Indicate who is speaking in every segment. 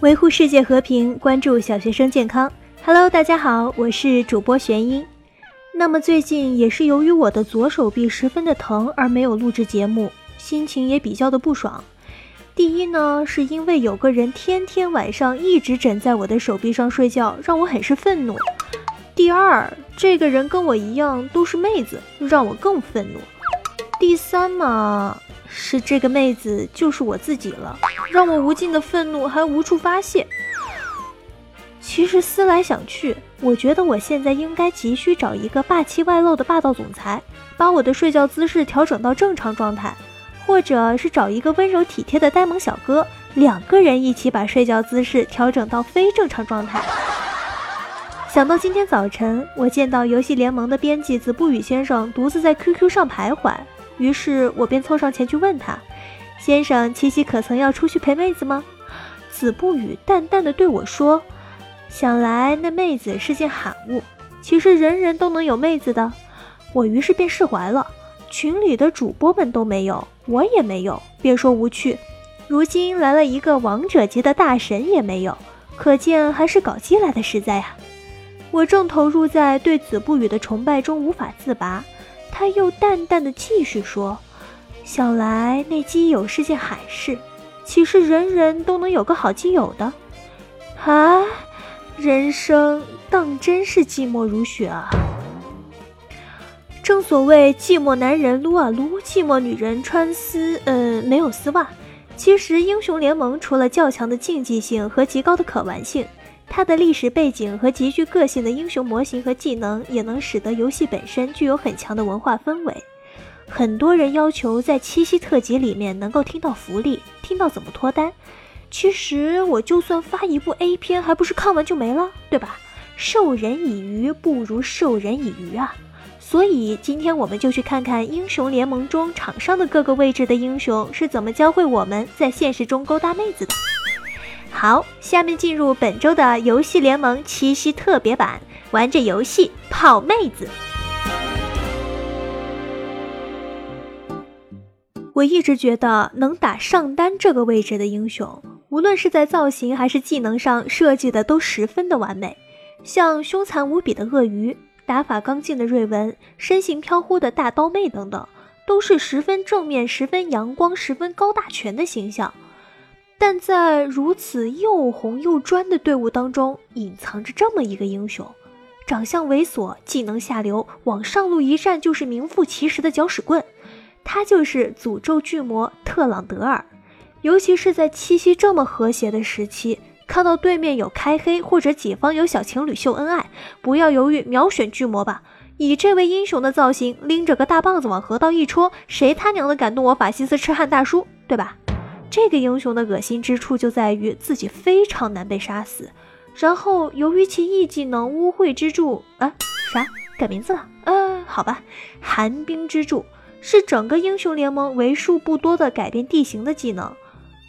Speaker 1: 维护世界和平，关注小学生健康。Hello，大家好，我是主播玄音。那么最近也是由于我的左手臂十分的疼而没有录制节目，心情也比较的不爽。第一呢，是因为有个人天天晚上一直枕在我的手臂上睡觉，让我很是愤怒。第二，这个人跟我一样都是妹子，让我更愤怒。第三嘛。是这个妹子，就是我自己了，让我无尽的愤怒还无处发泄。其实思来想去，我觉得我现在应该急需找一个霸气外露的霸道总裁，把我的睡觉姿势调整到正常状态，或者是找一个温柔体贴的呆萌小哥，两个人一起把睡觉姿势调整到非正常状态。想到今天早晨，我见到游戏联盟的编辑子不语先生独自在 QQ 上徘徊。于是我便凑上前去问他：“先生，七夕可曾要出去陪妹子吗？”子不语淡淡的对我说：“想来那妹子是件罕物，其实人人都能有妹子的。”我于是便释怀了。群里的主播们都没有，我也没有，别说无趣。如今来了一个王者级的大神也没有，可见还是搞基来的实在啊！我正投入在对子不语的崇拜中无法自拔。他又淡淡的继续说：“想来那基友是件海事，岂是人人都能有个好基友的？啊，人生当真是寂寞如雪啊！正所谓寂寞男人撸啊撸，寂寞女人穿丝……呃，没有丝袜。其实英雄联盟除了较强的竞技性和极高的可玩性。”它的历史背景和极具个性的英雄模型和技能，也能使得游戏本身具有很强的文化氛围。很多人要求在七夕特辑里面能够听到福利，听到怎么脱单。其实我就算发一部 A 片，还不是看完就没了，对吧？授人以鱼不如授人以渔啊！所以今天我们就去看看英雄联盟中场上的各个位置的英雄是怎么教会我们在现实中勾搭妹子的。好，下面进入本周的游戏联盟七夕特别版，玩着游戏泡妹子。我一直觉得能打上单这个位置的英雄，无论是在造型还是技能上设计的都十分的完美。像凶残无比的鳄鱼、打法刚劲的瑞文、身形飘忽的大刀妹等等，都是十分正面、十分阳光、十分高大全的形象。但在如此又红又专的队伍当中，隐藏着这么一个英雄，长相猥琐，技能下流，往上路一站就是名副其实的搅屎棍。他就是诅咒巨魔特朗德尔。尤其是在七夕这么和谐的时期，看到对面有开黑或者己方有小情侣秀恩爱，不要犹豫，秒选巨魔吧！以这位英雄的造型，拎着个大棒子往河道一戳，谁他娘的敢动我法西斯痴汉大叔，对吧？这个英雄的恶心之处就在于自己非常难被杀死，然后由于其 E 技能污秽之柱啊啥改名字了？呃，好吧，寒冰之柱是整个英雄联盟为数不多的改变地形的技能。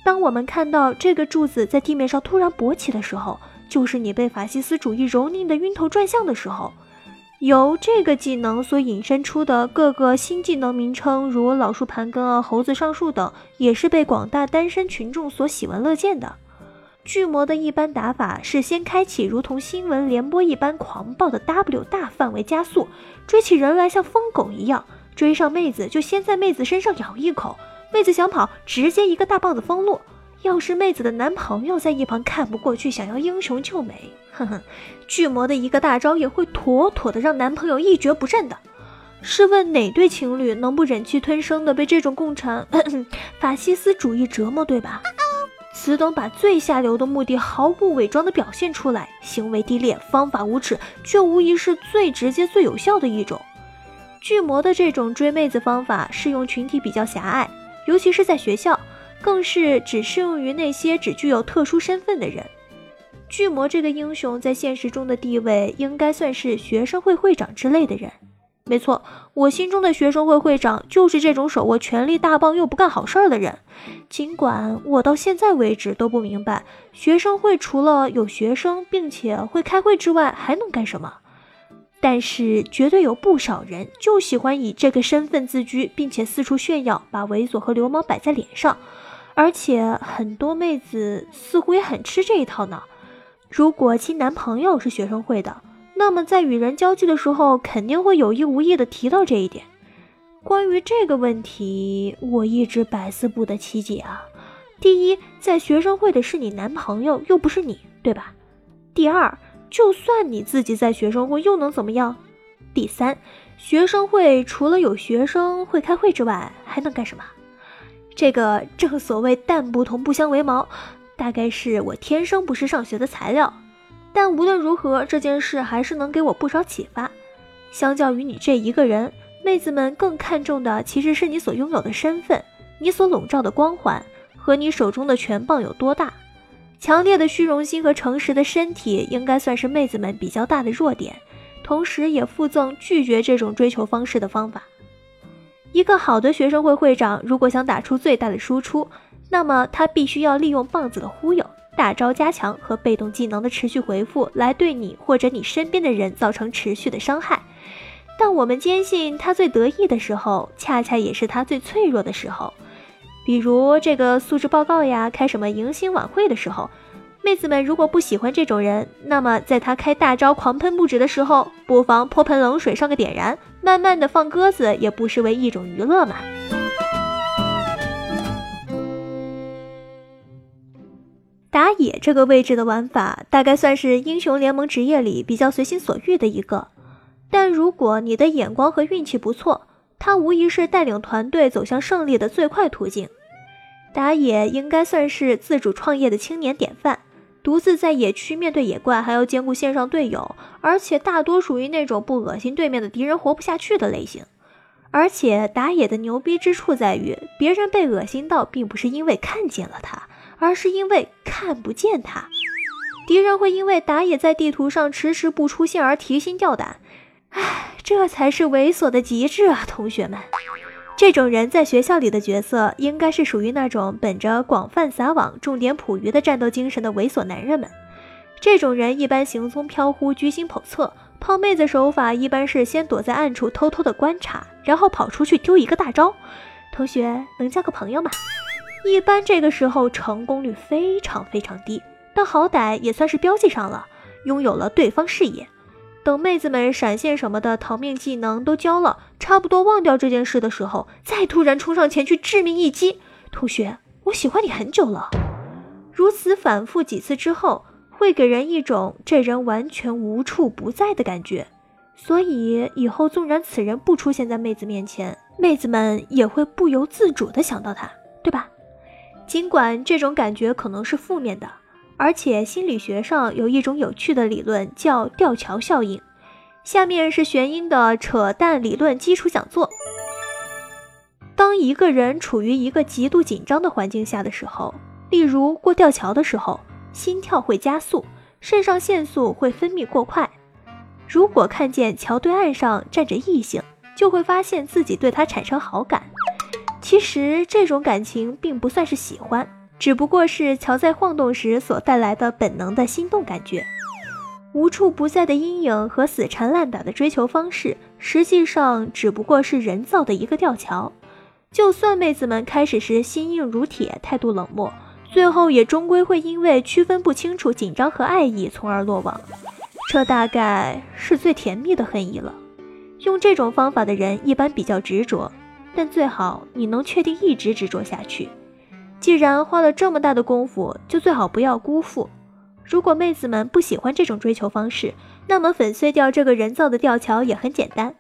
Speaker 1: 当我们看到这个柱子在地面上突然勃起的时候，就是你被法西斯主义蹂躏的晕头转向的时候。由这个技能所引申出的各个新技能名称，如老树盘根啊、猴子上树等，也是被广大单身群众所喜闻乐见的。巨魔的一般打法是先开启如同新闻联播一般狂暴的 W 大范围加速，追起人来像疯狗一样，追上妹子就先在妹子身上咬一口，妹子想跑直接一个大棒子封路。要是妹子的男朋友在一旁看不过去，想要英雄救美，哼哼，巨魔的一个大招也会妥妥的让男朋友一蹶不振的。试问哪对情侣能不忍气吞声的被这种共产 法西斯主义折磨，对吧？此等把最下流的目的毫不伪装的表现出来，行为低劣，方法无耻，却无疑是最直接、最有效的一种。巨魔的这种追妹子方法适用群体比较狭隘，尤其是在学校。更是只适用于那些只具有特殊身份的人。巨魔这个英雄在现实中的地位，应该算是学生会会长之类的人。没错，我心中的学生会会长就是这种手握权力大棒又不干好事儿的人。尽管我到现在为止都不明白，学生会除了有学生并且会开会之外，还能干什么？但是绝对有不少人就喜欢以这个身份自居，并且四处炫耀，把猥琐和流氓摆在脸上。而且很多妹子似乎也很吃这一套呢。如果其男朋友是学生会的，那么在与人交际的时候，肯定会有意无意的提到这一点。关于这个问题，我一直百思不得其解啊。第一，在学生会的是你男朋友，又不是你，对吧？第二，就算你自己在学生会，又能怎么样？第三，学生会除了有学生会开会之外，还能干什么？这个正所谓蛋不同不相为谋，大概是我天生不是上学的材料。但无论如何，这件事还是能给我不少启发。相较于你这一个人，妹子们更看重的其实是你所拥有的身份，你所笼罩的光环和你手中的权棒有多大。强烈的虚荣心和诚实的身体应该算是妹子们比较大的弱点，同时也附赠拒绝这种追求方式的方法。一个好的学生会会长，如果想打出最大的输出，那么他必须要利用棒子的忽悠、大招加强和被动技能的持续回复，来对你或者你身边的人造成持续的伤害。但我们坚信，他最得意的时候，恰恰也是他最脆弱的时候。比如这个素质报告呀，开什么迎新晚会的时候。妹子们如果不喜欢这种人，那么在他开大招狂喷不止的时候，不妨泼盆冷水上个点燃，慢慢的放鸽子，也不失为一种娱乐嘛。打野这个位置的玩法，大概算是英雄联盟职业里比较随心所欲的一个。但如果你的眼光和运气不错，它无疑是带领团队走向胜利的最快途径。打野应该算是自主创业的青年典范。独自在野区面对野怪，还要兼顾线上队友，而且大多属于那种不恶心对面的敌人活不下去的类型。而且打野的牛逼之处在于，别人被恶心到，并不是因为看见了他，而是因为看不见他。敌人会因为打野在地图上迟迟不出现而提心吊胆。唉，这才是猥琐的极致啊，同学们。这种人在学校里的角色，应该是属于那种本着广泛撒网、重点捕鱼的战斗精神的猥琐男人们。这种人一般行踪飘忽、居心叵测，泡妹子手法一般是先躲在暗处偷偷的观察，然后跑出去丢一个大招。同学能交个朋友吗？一般这个时候成功率非常非常低，但好歹也算是标记上了，拥有了对方视野。等妹子们闪现什么的逃命技能都交了，差不多忘掉这件事的时候，再突然冲上前去致命一击。同学，我喜欢你很久了。如此反复几次之后，会给人一种这人完全无处不在的感觉。所以以后纵然此人不出现在妹子面前，妹子们也会不由自主的想到他，对吧？尽管这种感觉可能是负面的。而且心理学上有一种有趣的理论叫吊桥效应。下面是玄英的扯淡理论基础讲座。当一个人处于一个极度紧张的环境下的时候，例如过吊桥的时候，心跳会加速，肾上腺素会分泌过快。如果看见桥对岸上站着异性，就会发现自己对他产生好感。其实这种感情并不算是喜欢。只不过是桥在晃动时所带来的本能的心动感觉，无处不在的阴影和死缠烂打的追求方式，实际上只不过是人造的一个吊桥。就算妹子们开始时心硬如铁，态度冷漠，最后也终归会因为区分不清楚紧张和爱意，从而落网。这大概是最甜蜜的恨意了。用这种方法的人一般比较执着，但最好你能确定一直执着下去。既然花了这么大的功夫，就最好不要辜负。如果妹子们不喜欢这种追求方式，那么粉碎掉这个人造的吊桥也很简单。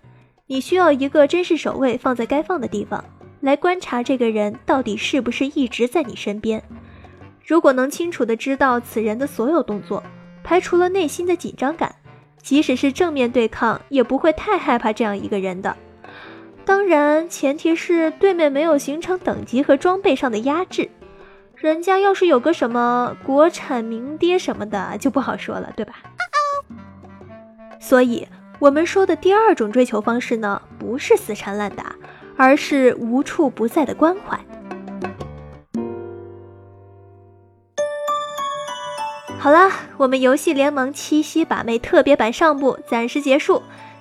Speaker 1: 你需要一个真实守卫放在该放的地方，来观察这个人到底是不是一直在你身边。如果能清楚的知道此人的所有动作，排除了内心的紧张感，即使是正面对抗，也不会太害怕这样一个人的。当然，前提是对面没有形成等级和装备上的压制。人家要是有个什么国产名爹什么的，就不好说了，对吧？所以，我们说的第二种追求方式呢，不是死缠烂打，而是无处不在的关怀。好啦，我们游戏联盟七夕把妹特别版上部暂时结束。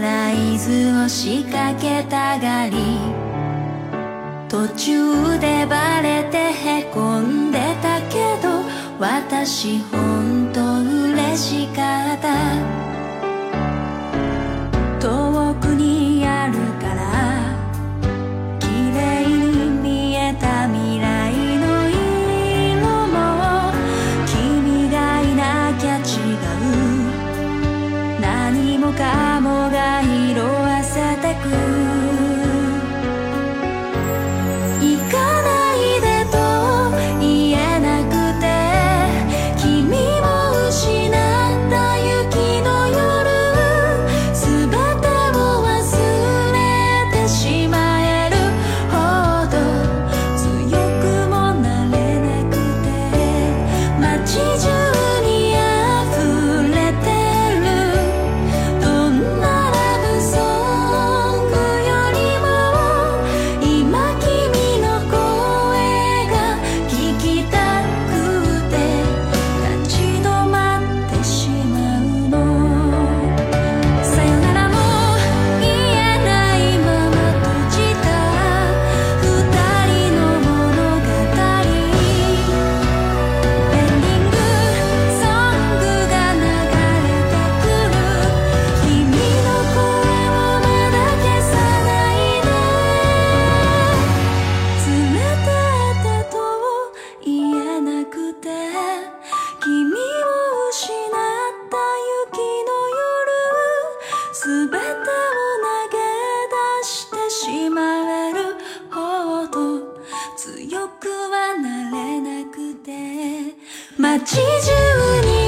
Speaker 2: ライズを仕掛けたがり途中でバレてへこんでたけど私ほんと嬉しかった。かもが色あせてく街中に